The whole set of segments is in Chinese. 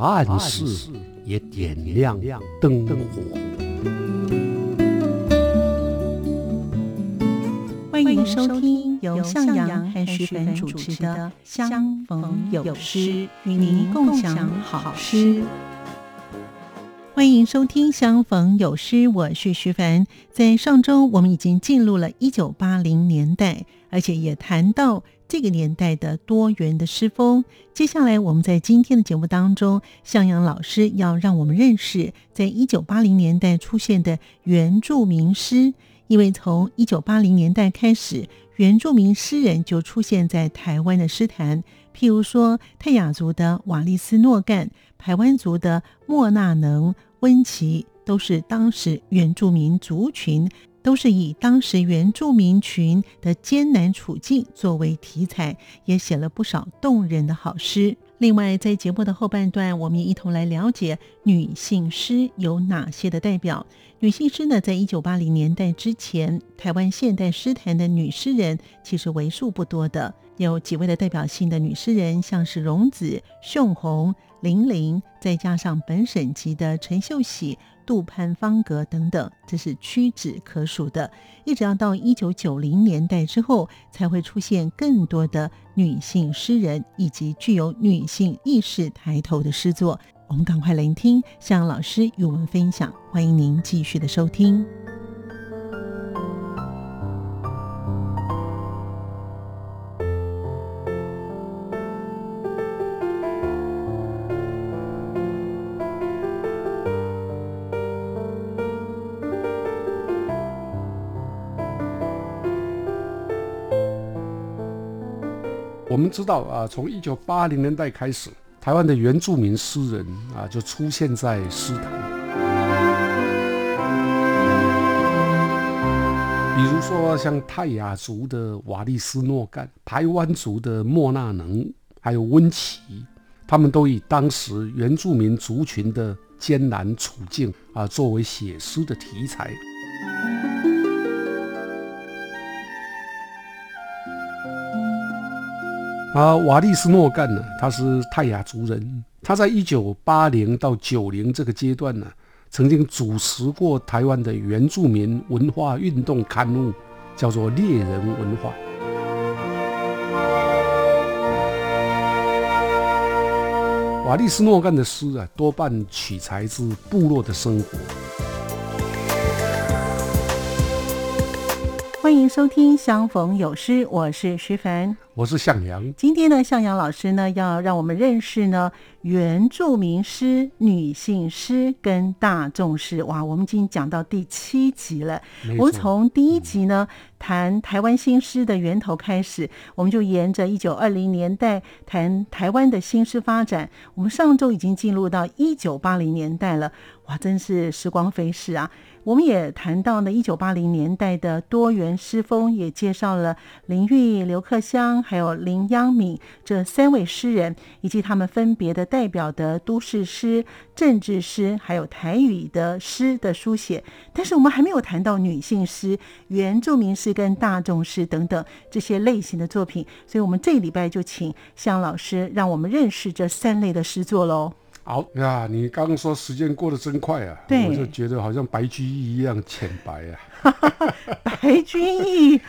暗室也点亮灯火。欢迎收听由向阳和徐凡主持的《相逢有诗》，与您共享好诗。欢迎收听《相逢有诗》，我是徐凡。在上周，我们已经进入了一九八零年代，而且也谈到。这个年代的多元的诗风，接下来我们在今天的节目当中，向阳老师要让我们认识，在一九八零年代出现的原住民诗。因为从一九八零年代开始，原住民诗人就出现在台湾的诗坛，譬如说泰雅族的瓦利斯诺干、台湾族的莫纳能、温琪，都是当时原住民族群。都是以当时原住民群的艰难处境作为题材，也写了不少动人的好诗。另外，在节目的后半段，我们也一同来了解女性诗有哪些的代表。女性诗呢，在一九八零年代之前，台湾现代诗坛的女诗人其实为数不多的，有几位的代表性的女诗人，像是荣子、秀红、林玲，再加上本省籍的陈秀喜。杜潘方格等等，这是屈指可数的。一直要到一九九零年代之后，才会出现更多的女性诗人以及具有女性意识抬头的诗作。我们赶快聆听向老师与我们分享，欢迎您继续的收听。知道啊，从一九八零年代开始，台湾的原住民诗人啊就出现在诗坛。比如说像泰雅族的瓦利斯诺干、台湾族的莫纳能，还有温奇，他们都以当时原住民族群的艰难处境啊作为写诗的题材。啊，瓦利斯诺干呢？他是泰雅族人。他在一九八零到九零这个阶段呢，曾经主持过台湾的原住民文化运动刊物，叫做《猎人文化》。瓦利斯诺干的诗啊，多半取材自部落的生活。欢迎收听《相逢有诗》，我是徐凡。我是向阳。今天呢，向阳老师呢要让我们认识呢原住民诗、女性诗跟大众诗。哇，我们已经讲到第七集了。我们从第一集呢谈台湾新诗的源头开始，我们就沿着一九二零年代谈台湾的新诗发展。我们上周已经进入到一九八零年代了。哇，真是时光飞逝啊！我们也谈到呢，一九八零年代的多元诗风，也介绍了林玉、刘克襄。还有林央敏这三位诗人，以及他们分别的代表的都市诗、政治诗，还有台语的诗的书写。但是我们还没有谈到女性诗、原住民诗跟大众诗等等这些类型的作品。所以，我们这礼拜就请向老师让我们认识这三类的诗作喽。好呀，你刚刚说时间过得真快啊，我就觉得好像白居易一样浅白啊。白居易。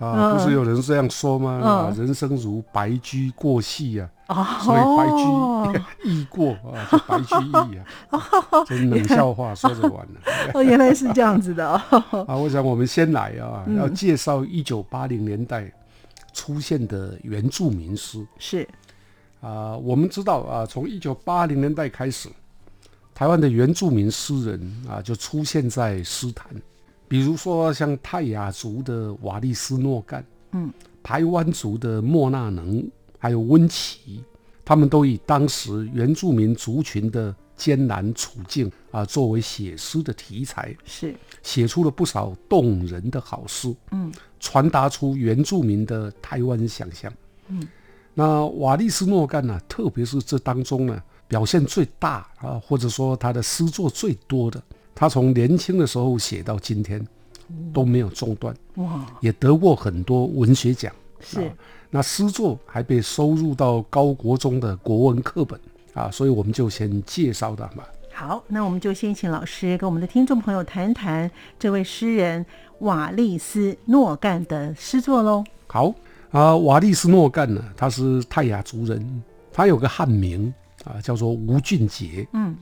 啊，不是有人这样说吗？啊，人生如白驹过隙啊，所以白驹 易过啊，就白驹易啊，这冷笑话说着玩了。哦，原来是这样子的啊。啊，我想我们先来啊，要介绍一九八零年代出现的原住民诗。是啊，我们知道啊，从一九八零年代开始，台湾的原住民诗人啊就出现在诗坛。比如说像泰雅族的瓦利斯诺干，嗯，台湾族的莫纳能，还有温奇，他们都以当时原住民族群的艰难处境啊作为写诗的题材，是。写出了不少动人的好诗，嗯，传达出原住民的台湾想象。嗯，那瓦利斯诺干呢，特别是这当中呢，表现最大啊，或者说他的诗作最多的，他从年轻的时候写到今天都没有中断，哇，也得过很多文学奖。是啊那诗作还被收入到高国中的国文课本啊，所以我们就先介绍他吧。好，那我们就先请老师跟我们的听众朋友谈谈这位诗人瓦利斯诺干的诗作喽。好啊，瓦利斯诺干呢，他是泰雅族人，他有个汉名啊，叫做吴俊杰。嗯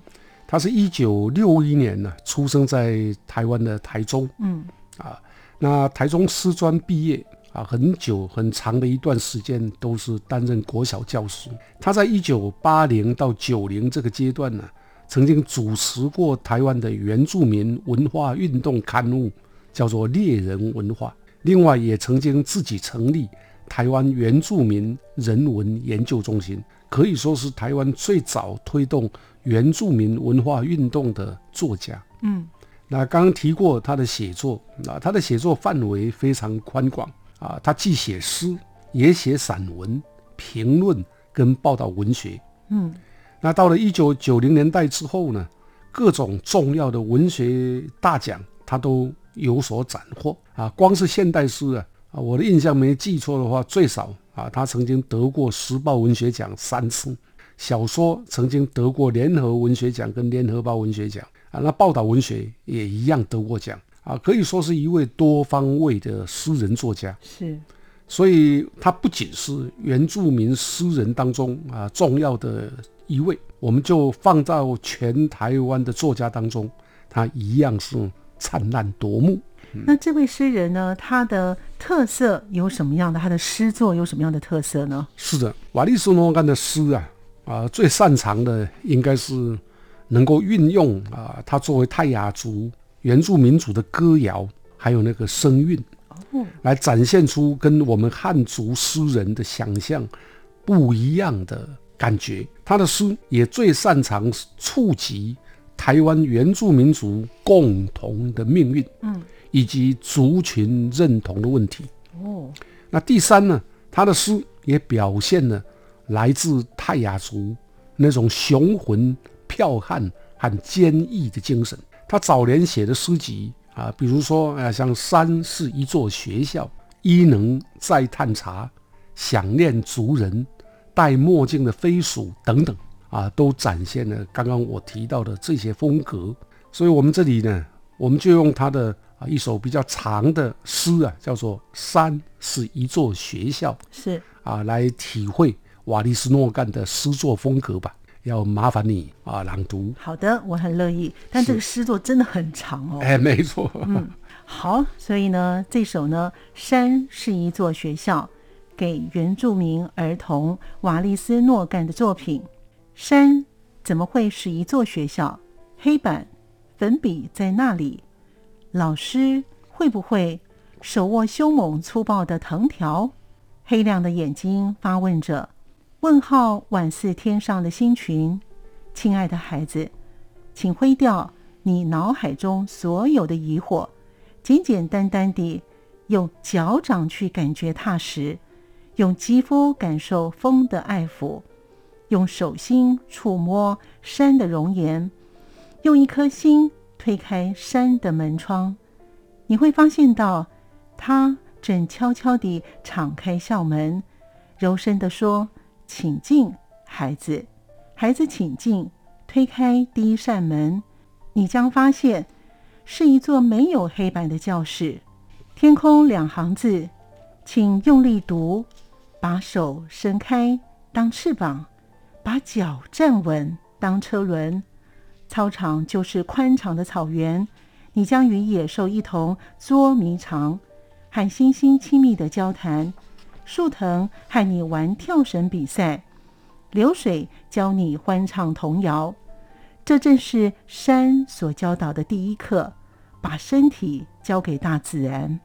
他是一九六一年呢出生在台湾的台中嗯啊，那台中师专毕业啊，很久很长的一段时间都是担任国小教师。他在一九八零到九零这个阶段呢，曾经主持过台湾的原住民文化运动刊物，叫做《猎人文化》。另外，也曾经自己成立台湾原住民人文研究中心，可以说是台湾最早推动原住民文化运动的作家。嗯那刚刚提过他的写作，啊，他的写作范围非常宽广啊，他既写诗，也写散文、评论跟报道文学。嗯那到了一九九零年代之后呢，各种重要的文学大奖他都有所斩获啊。光是现代诗啊，啊，我的印象没记错的话，最少啊，他曾经得过时报文学奖三次。小说曾经得过联合文学奖跟联合报文学奖啊，那报道文学也一样得过奖啊，可以说是一位多方位的诗人作家。是所以他不仅是原住民诗人当中啊重要的一位，我们就放到全台湾的作家当中，他一样是灿烂夺目。那这位诗人呢，他的特色有什么样的？他的诗作有什么样的特色呢？是的，瓦利斯诺干的诗啊啊最擅长的应该是能够运用啊他作为泰雅族原住民族的歌谣，还有那个声韵。哦，来展现出跟我们汉族诗人的想象不一样的感觉。他的诗也最擅长触及台湾原住民族共同的命运，嗯，以及族群认同的问题。哦，那第三呢，他的诗也表现了来自泰雅族那种雄浑、剽悍和坚毅的精神。他早年写的诗集啊，比如说啊，像《山是一座学校》《伊能在探查》《想念族人》《戴墨镜的飞鼠》等等啊，都展现了刚刚我提到的这些风格。所以，我们这里呢，我们就用他的啊一首比较长的诗啊，叫做《山是一座学校》是啊，来体会瓦利斯诺干的诗作风格吧。要麻烦你啊，朗读。好的，我很乐意。但这个诗作真的很长哦。哎，没错。嗯，好，所以呢，这首呢，《山是一座学校》，给原住民儿童瓦利斯诺干的作品。山怎么会是一座学校？黑板、粉笔在那里，老师会不会手握凶猛粗暴的藤条？黑亮的眼睛发问着，问号宛似天上的星群。亲爱的孩子，请挥掉你脑海中所有的疑惑，简简单单地用脚掌去感觉踏实，用肌肤感受风的爱抚，用手心触摸山的容颜，用一颗心推开山的门窗，你会发现到，他正悄悄地敞开校门，柔声地说：“请进，孩子。”孩子，请进。推开第一扇门，你将发现是一座没有黑板的教室。天空两行字，请用力读。把手伸开当翅膀，把脚站稳当车轮。操场就是宽敞的草原，你将与野兽一同捉迷藏，和星星亲密的交谈。树藤和你玩跳绳比赛。流水教你欢唱童谣，这正是山所教导的第一课：把身体交给大自然。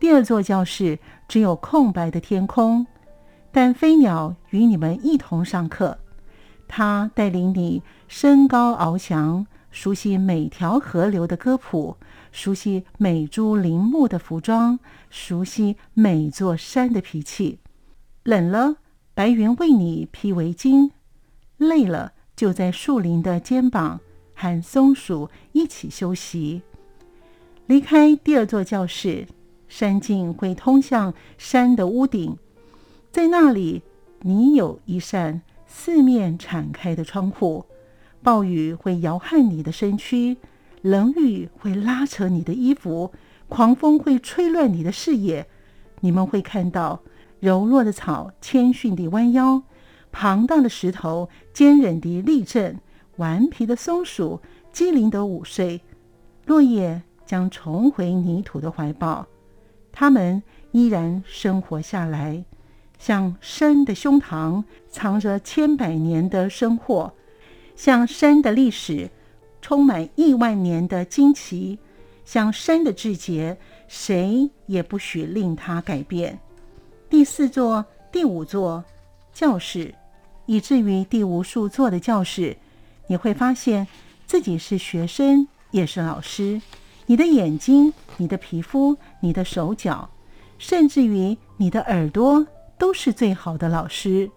第二座教室只有空白的天空，但飞鸟与你们一同上课。他带领你升高翱翔，熟悉每条河流的歌谱，熟悉每株林木的服装，熟悉每座山的脾气。冷了，白云为你披围巾；累了，就在树林的肩膀和松鼠一起休息。离开第二座教室，山径会通向山的屋顶，在那里，你有一扇。四面敞开的窗户，暴雨会摇撼你的身躯，冷雨会拉扯你的衣服，狂风会吹乱你的视野。你们会看到柔弱的草谦逊地弯腰，庞大的石头坚韧地立正，顽皮的松鼠机灵地午睡。落叶将重回泥土的怀抱，它们依然生活下来。像山的胸膛藏着千百年的生祸，像山的历史充满亿万年的惊奇，像山的志节，谁也不许令它改变。第四座、第五座教室，以至于第无数座的教室，你会发现自己是学生，也是老师。你的眼睛、你的皮肤、你的手脚，甚至于你的耳朵。都是最好的老师。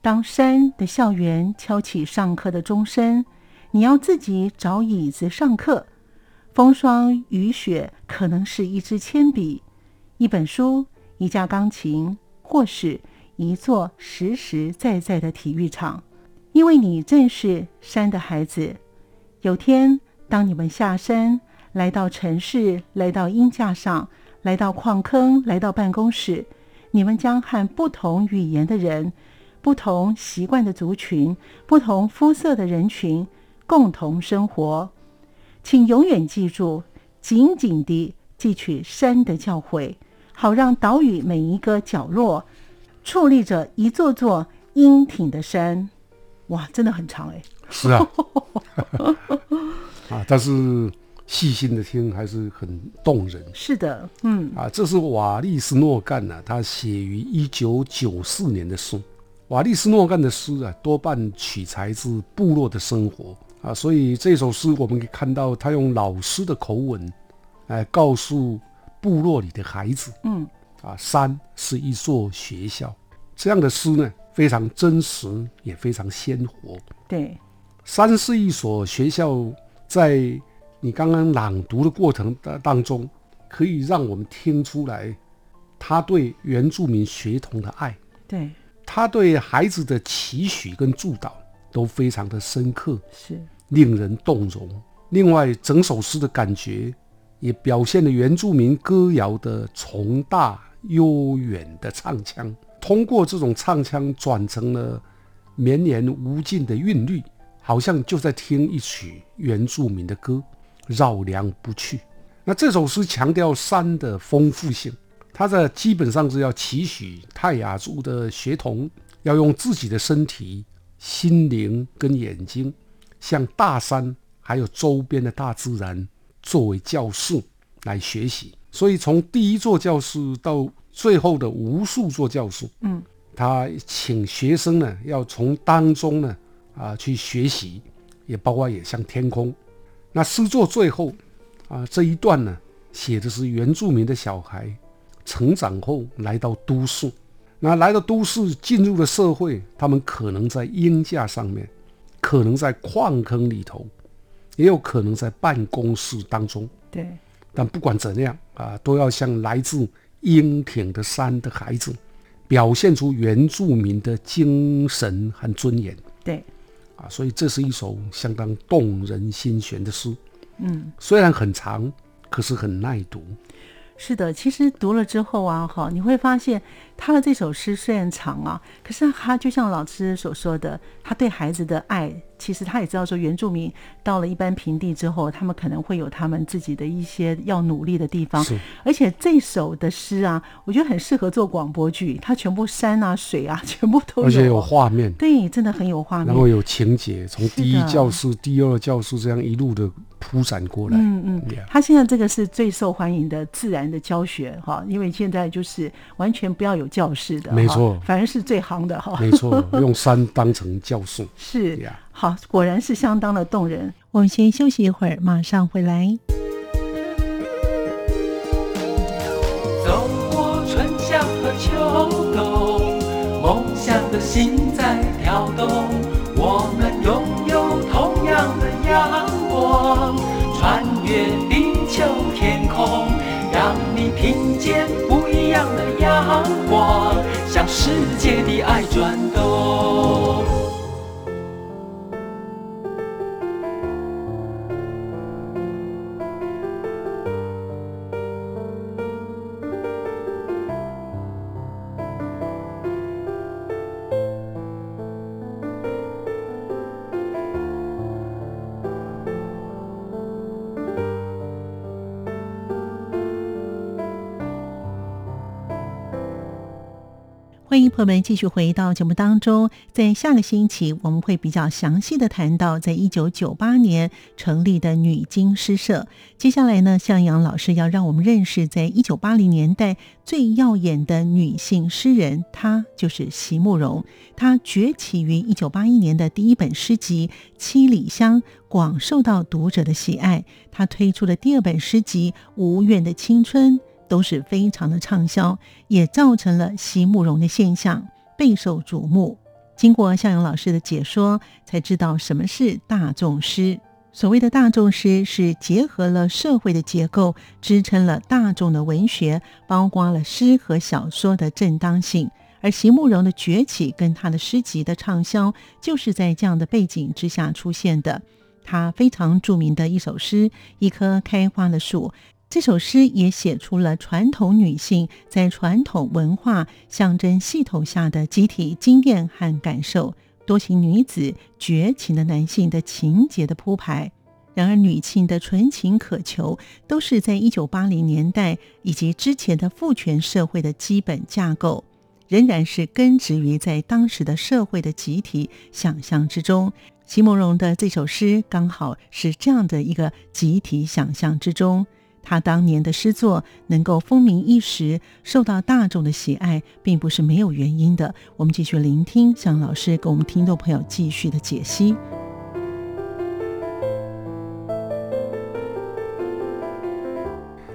当山的校园敲起上课的钟声，你要自己找椅子上课。风霜雨雪可能是一支铅笔、一本书、一架钢琴，或是一座实实在在的体育场，因为你正是山的孩子。有天，当你们下山，来到城市，来到鹰架上，来到矿坑，来到办公室。你们将和不同语言的人、不同习惯的族群、不同肤色的人群共同生活。请永远记住，紧紧地汲取山的教诲，好让岛屿每一个角落矗立着一座座英挺的山。哇，真的很长哎！是啊，啊，但是。细心的听还是很动人。是的，嗯啊，这是瓦利斯诺干啊，他写于一九九四年的书。瓦利斯诺干的诗啊，多半取材自部落的生活啊，所以这首诗我们可以看到他用老师的口吻来告诉部落里的孩子，嗯啊，山是一座学校。这样的诗呢，非常真实，也非常鲜活。对，山是一所学校，在。你刚刚朗读的过程当当中，可以让我们听出来，他对原住民学童的爱，对他对孩子的期许跟祝祷都非常的深刻，是令人动容。另外，整首诗的感觉也表现了原住民歌谣的宏大悠远的唱腔，通过这种唱腔转成了绵延无尽的韵律，好像就在听一曲原住民的歌。绕梁不去。那这首诗强调山的丰富性，它的基本上是要期许泰雅族的学童要用自己的身体、心灵跟眼睛，向大山还有周边的大自然作为教室来学习。所以从第一座教室到最后的无数座教室，嗯，他请学生呢要从当中呢啊去学习，也包括也向天空。那诗作最后，啊，这一段呢，写的是原住民的小孩成长后来到都市，那来到都市进入了社会，他们可能在鹰架上面，可能在矿坑里头，也有可能在办公室当中。对。但不管怎样啊，都要向来自英挺的山的孩子，表现出原住民的精神和尊严。对。啊，所以这是一首相当动人心弦的诗。嗯，虽然很长，可是很耐读。是的，其实读了之后啊，哈，你会发现他的这首诗虽然长啊，可是他就像老师所说的，他对孩子的爱，其实他也知道说，原住民到了一般平地之后，他们可能会有他们自己的一些要努力的地方。是，而且这首的诗啊，我觉得很适合做广播剧，它全部山啊、水啊，全部都有，而且有画面，对，真的很有画面，然后有情节，从第一教室、第二教室这样一路的。铺展过来，嗯嗯，他现在这个是最受欢迎的自然的教学哈，因为现在就是完全不要有教室的，没错，反而是最行的哈。没错，用山当成教室，是呀。好，果然是相当的动人。我们先休息一会儿，马上回来。走过春夏和秋冬，梦想的心在跳动，我们拥有同样的阳光，穿越地球天空，让你听见不一样的阳光，向世界的爱转动。欢迎朋友们继续回到节目当中。在下个星期，我们会比较详细的谈到，在一九九八年成立的女经诗社。接下来呢，向阳老师要让我们认识，在一九八零年代最耀眼的女性诗人，她就是席慕容。她崛起于一九八一年的第一本诗集《七里香》，广受到读者的喜爱。她推出的第二本诗集《无怨的青春》。都是非常的畅销，也造成了席慕容的现象，备受瞩目。经过向阳老师的解说，才知道什么是大众诗。所谓的大众诗，是结合了社会的结构，支撑了大众的文学，包括了诗和小说的正当性。而席慕容的崛起跟他的诗集的畅销，就是在这样的背景之下出现的。他非常著名的一首诗《一棵开花的树》。这首诗也写出了传统女性在传统文化象征系统下的集体经验和感受，多情女子绝情的男性的情节的铺排。然而，女性的纯情渴求都是在一九八零年代以及之前的父权社会的基本架构，仍然是根植于在当时的社会的集体想象之中。席慕容的这首诗刚好是这样的一个集体想象之中。他当年的诗作能够风靡一时，受到大众的喜爱，并不是没有原因的。我们继续聆听向老师给我们听众朋友继续的解析。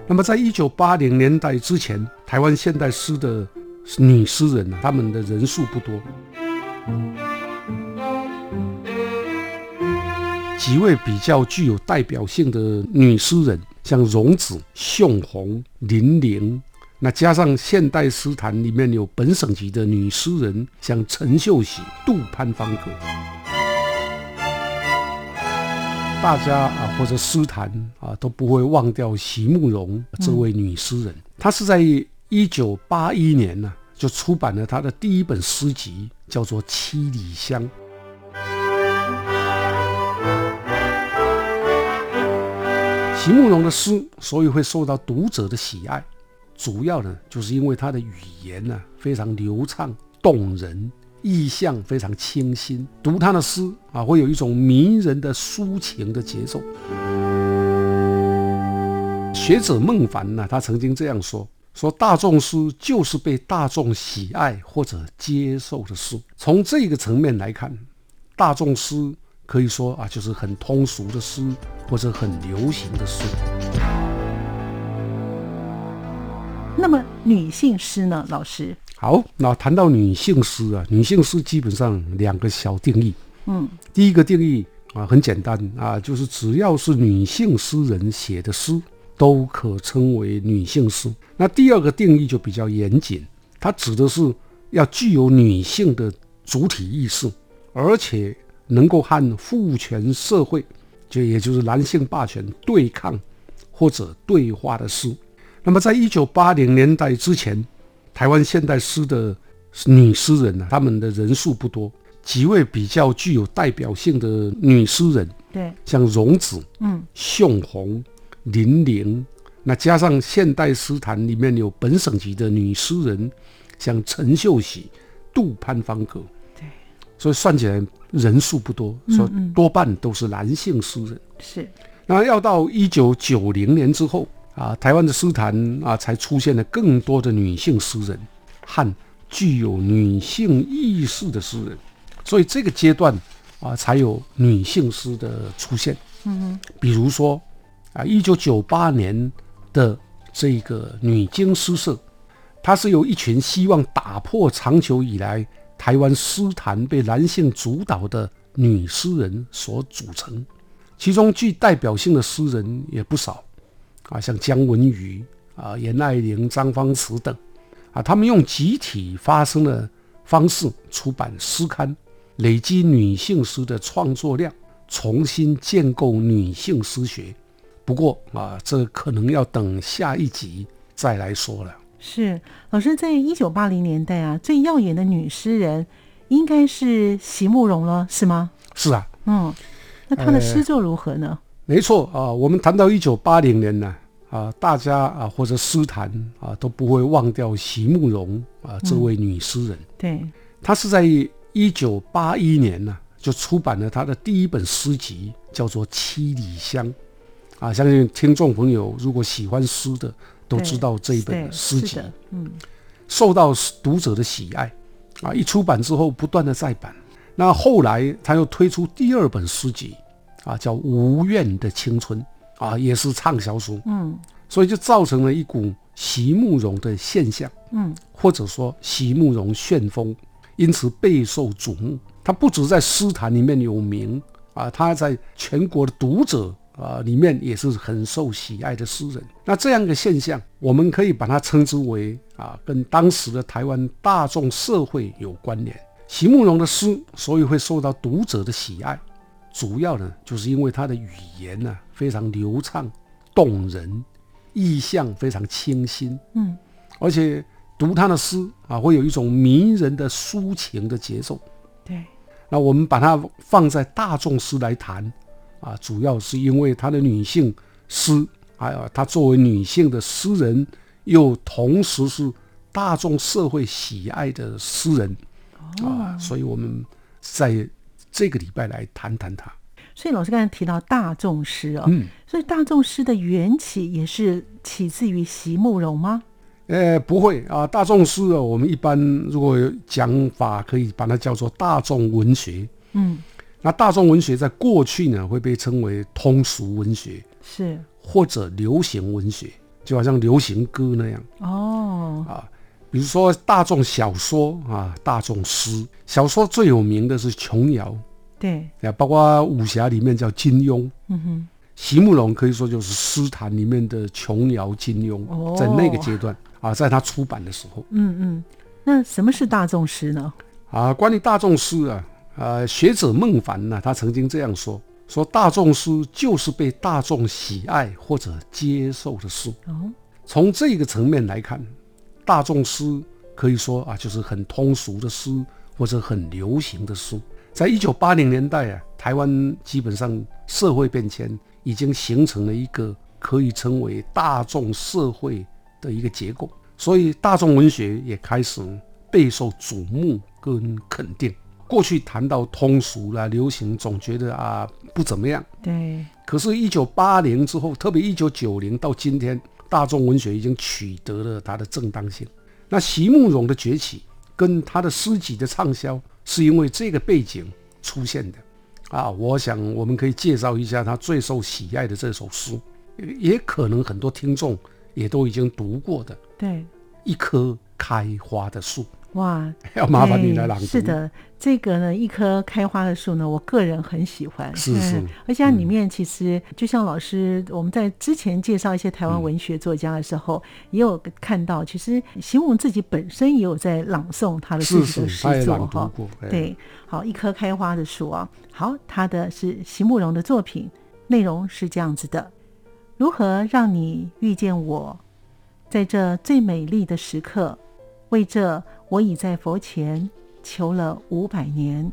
那么，在一九八零年代之前，台湾现代诗的女诗人呢，她们的人数不多。几位比较具有代表性的女诗人。像荣子、宋红、林玲，那加上现代诗坛里面有本省级的女诗人，像陈秀喜、杜潘芳格，大家啊或者诗坛啊都不会忘掉席慕容这位女诗人。她是在一九八一年呢就出版了她的第一本诗集，叫做《七里香》。席慕容的诗，所以会受到读者的喜爱，主要呢，就是因为他的语言呢非常流畅动人，意象非常清新，读他的诗啊，会有一种迷人的抒情的节奏。学者孟凡呢，他曾经这样说：说大众诗就是被大众喜爱或者接受的诗。从这个层面来看，大众诗。可以说啊，就是很通俗的诗，或者很流行的诗。那么女性诗呢，老师？好，那谈到女性诗啊，女性诗基本上两个小定义。嗯，第一个定义啊，很简单啊，就是只要是女性诗人写的诗，都可称为女性诗。那第二个定义就比较严谨，它指的是要具有女性的主体意识，而且。能够和父权社会，就也就是男性霸权对抗或者对话的诗。那么，在一九八零年代之前，台湾现代诗的女诗人呢，她们的人数不多。几位比较具有代表性的女诗人，对，像荣子、嗯，宋红、林玲，那加上现代诗坛里面有本省级的女诗人，像陈秀喜、杜潘芳格。所以算起来人数不多，说多半都是男性诗人。是，那要到一九九零年之后啊，台湾的诗坛啊才出现了更多的女性诗人。和具有女性意识的诗人，所以这个阶段啊，才有女性诗的出现。嗯比如说啊，一九九八年的这个女经诗社，它是由一群希望打破长久以来台湾诗坛被男性主导的女诗人所组成，其中具代表性的诗人也不少啊，像姜文瑜啊、严爱玲、张芳慈等啊，他们用集体发声的方式出版诗刊，累积女性诗的创作量，重新建构女性诗学。不过啊，这可能要等下一集再来说了。是老师在一九八零年代啊，最耀眼的女诗人应该是席慕容了，是吗？是啊，嗯，那她的诗作如何呢？没错啊，我们谈到一九八零年呢，啊，大家啊或者诗坛啊都不会忘掉席慕容啊这位女诗人。对，她是在一九八一年呢就出版了她的第一本诗集，叫做《七里香》啊。相信听众朋友如果喜欢诗的，都知道这一本诗集，嗯，受到读者的喜爱啊。一出版之后，不断的再版。那后来他又推出第二本诗集啊，叫《无怨的青春》啊，也是畅销书。嗯所以就造成了一股席慕容的现象，嗯，或者说席慕容旋风，因此备受瞩目。他不止在诗坛里面有名啊，他在全国的读者啊里面也是很受喜爱的诗人。那这样一个现象，我们可以把它称之为啊，跟当时的台湾大众社会有关联。席慕容的诗所以会受到读者的喜爱，主要呢就是因为他的语言呢、非常流畅动人。意象非常清新，嗯，而且读他的诗啊，会有一种迷人的抒情的节奏。对，那我们把它放在大众诗来谈啊，主要是因为他的女性诗，还有他作为女性的诗人，又同时是大众社会喜爱的诗人啊，所以我们在这个礼拜来谈谈他。所以老师刚才提到大众诗哦，嗯，所以大众诗的缘起也是起自于席慕容吗？呃，不会啊，大众诗啊，我们一般如果有讲法，可以把它叫做大众文学。嗯，那大众文学在过去呢，会被称为通俗文学是或者流行文学，就好像流行歌那样哦，啊。比如说大众小说啊，大众诗，小说最有名的是琼瑶，对，啊，包括武侠里面叫金庸。嗯哼，席慕容可以说就是诗坛里面的琼瑶、金庸，哦在那个阶段啊，在他出版的时候。嗯嗯，那什么是大众诗呢？啊，关于大众诗啊，呃，学者孟凡呢，他曾经这样说：说大众书就是被大众喜爱或者接受的书。哦，从这个层面来看，大众诗可以说啊，就是很通俗的诗或者很流行的书。在一九八零年代啊，台湾基本上社会变迁已经形成了一个可以称为大众社会的一个结构，所以大众文学也开始备受瞩目跟肯定。过去谈到通俗啦、流行，总觉得啊不怎么样。对，可是，一九八零之后，特别一九九零到今天，大众文学已经取得了它的正当性。那席慕容的崛起跟他的诗集的畅销，是因为这个背景出现的。啊，我想我们可以介绍一下他最受喜爱的这首诗，也可能很多听众也都已经读过的《对，一棵开花的树》。哇，要麻烦你来朗读。哎是，的，这个呢，一棵开花的树呢，我个人很喜欢。是是嗯而且它里面其实就像老师我们在之前介绍一些台湾文学作家的时候，也有看到，其实席慕容自己本身也有在朗诵他的自是己的诗作哈。对，好，一棵开花的树啊，好，他的是席慕容的作品，内容是这样子的：如何让你遇见我，在这最美丽的时刻？为这，我已在佛前求了五百年，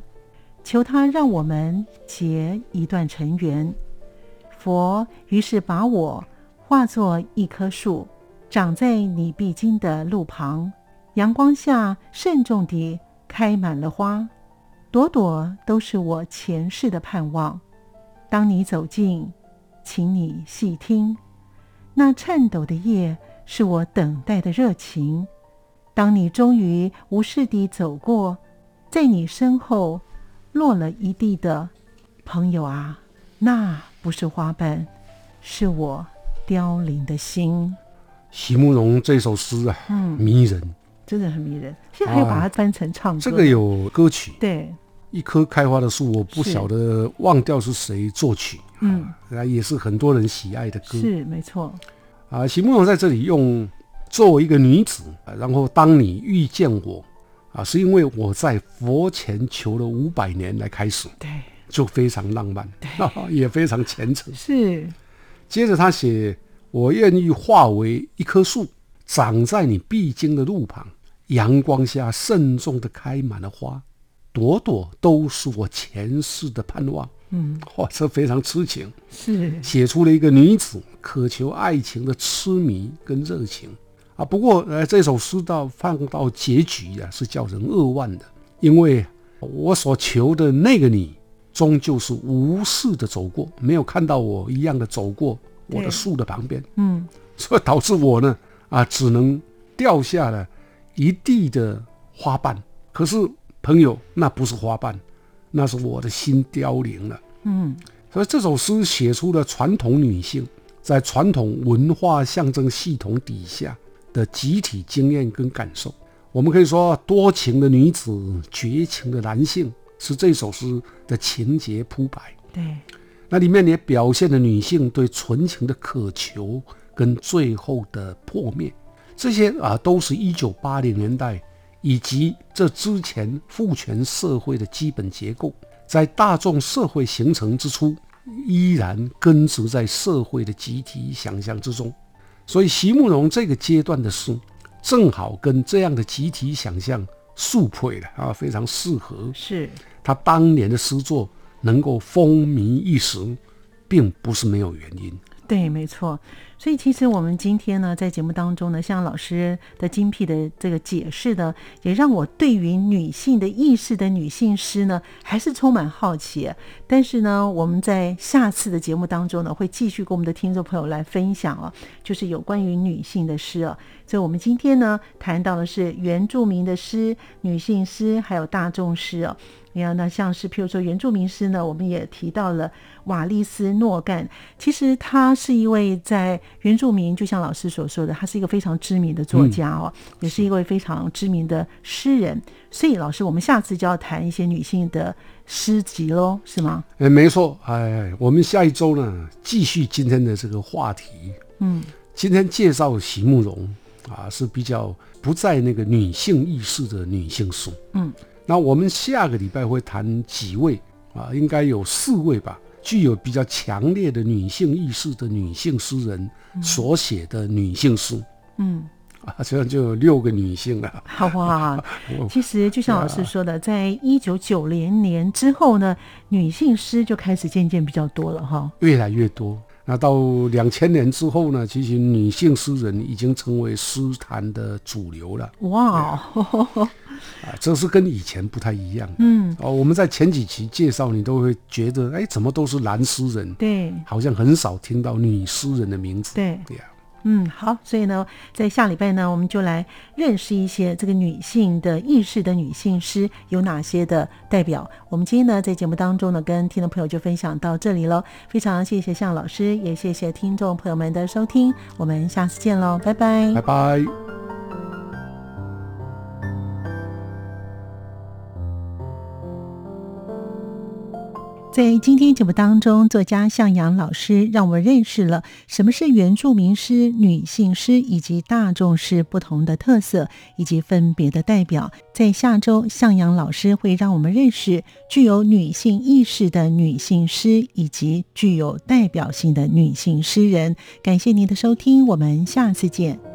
求他让我们结一段尘缘。佛于是把我化作一棵树，长在你必经的路旁，阳光下慎重地开满了花，朵朵都是我前世的盼望。当你走近，请你细听，那颤抖的叶是我等待的热情。当你终于无视地走过，在你身后落了一地的朋友啊，那不是花瓣，是我凋零的心。席慕容这首诗啊，嗯，迷人。真的很迷人。现在还有把它翻成唱歌，这个有歌曲，对，一棵开花的树，我不晓得忘掉是谁作曲，嗯，啊，也是很多人喜爱的歌。是没错，啊，席慕容在这里用作为一个女子，啊然后当你遇见我，啊，是因为我在佛前求了五百年来开始，对，就非常浪漫，也非常虔诚。是，接着他写：“我愿意化为一棵树，长在你必经的路旁，阳光下慎重的开满了花，朵朵都是我前世的盼望。”嗯，哇，这非常痴情，是，写出了一个女子渴求爱情的痴迷跟热情啊。不过，呃，这首诗到放到结局啊，是叫人扼腕的，因为我所求的那个你，终究是无视的走过，没有看到我一样的走过我的树的旁边，嗯，所以导致我呢，啊，只能掉下了一地的花瓣。可是，朋友，那不是花瓣，那是我的心凋零了。嗯，所以这首诗写出了传统女性在传统文化象征系统底下的集体经验跟感受。我们可以说，多情的女子、绝情的男性是这首诗的情节铺排。对，那里面也表现了女性对纯情的渴求跟最后的破灭，这些啊都是一九八零年代以及这之前父权社会的基本结构，在大众社会形成之初，依然根植在社会的集体想象之中。所以席慕容这个阶段的诗，正好跟这样的集体想象速配了啊，非常适合。是，他当年的诗作能够风靡一时，并不是没有原因。对，没错。所以其实我们今天呢，在节目当中呢，像老师的精辟的这个解释呢，也让我对于女性的意识的女性诗呢，还是充满好奇。但是呢，我们在下次的节目当中呢，会继续跟我们的听众朋友来分享哦，就是有关于女性的诗哦。所以我们今天呢，谈到的是原住民的诗、女性诗，还有大众诗哦。你看，那像是譬如说原住民诗呢，我们也提到了瓦利斯诺干。其实他是一位在原住民，就像老师所说的，他是一个非常知名的作家哦，也是一位非常知名的诗人。所以，老师，我们下次就要谈一些女性的诗集喽，是吗？哎，没错，哎，我们下一周呢，继续今天的这个话题。嗯，今天介绍席慕容啊，是比较不在那个女性意识的女性书。嗯，那我们下个礼拜会谈几位啊，应该有四位吧，具有比较强烈的女性意识的女性诗人所写的女性诗。嗯。啊，这样就有六个女性了。好哇，我 其实就像老师说的，在一九九零年之后呢，女性诗就开始渐渐比较多了哈。越来越多。那到两千年之后呢，其实女性诗人已经成为诗坛的主流了。哇哦，啊，这是跟以前不太一样。嗯，哦，我们在前几期介绍，你都会觉得，哎，怎么都是男诗人，对。好像很少听到女诗人的名字。对，对呀、嗯，好，所以呢，在下礼拜呢，我们就来认识一些这个女性的意识的女性诗有哪些的代表。我们今天呢，在节目当中呢，跟听众朋友就分享到这里喽。非常谢谢向老师，也谢谢听众朋友们的收听，我们下次见喽，拜拜拜拜。在今天节目当中，作家向阳老师让我们认识了什么是原住民诗、女性诗以及大众诗不同的特色以及分别的代表。在下周，向阳老师会让我们认识具有女性意识的女性诗以及具有代表性的女性诗人。感谢您的收听，我们下次见。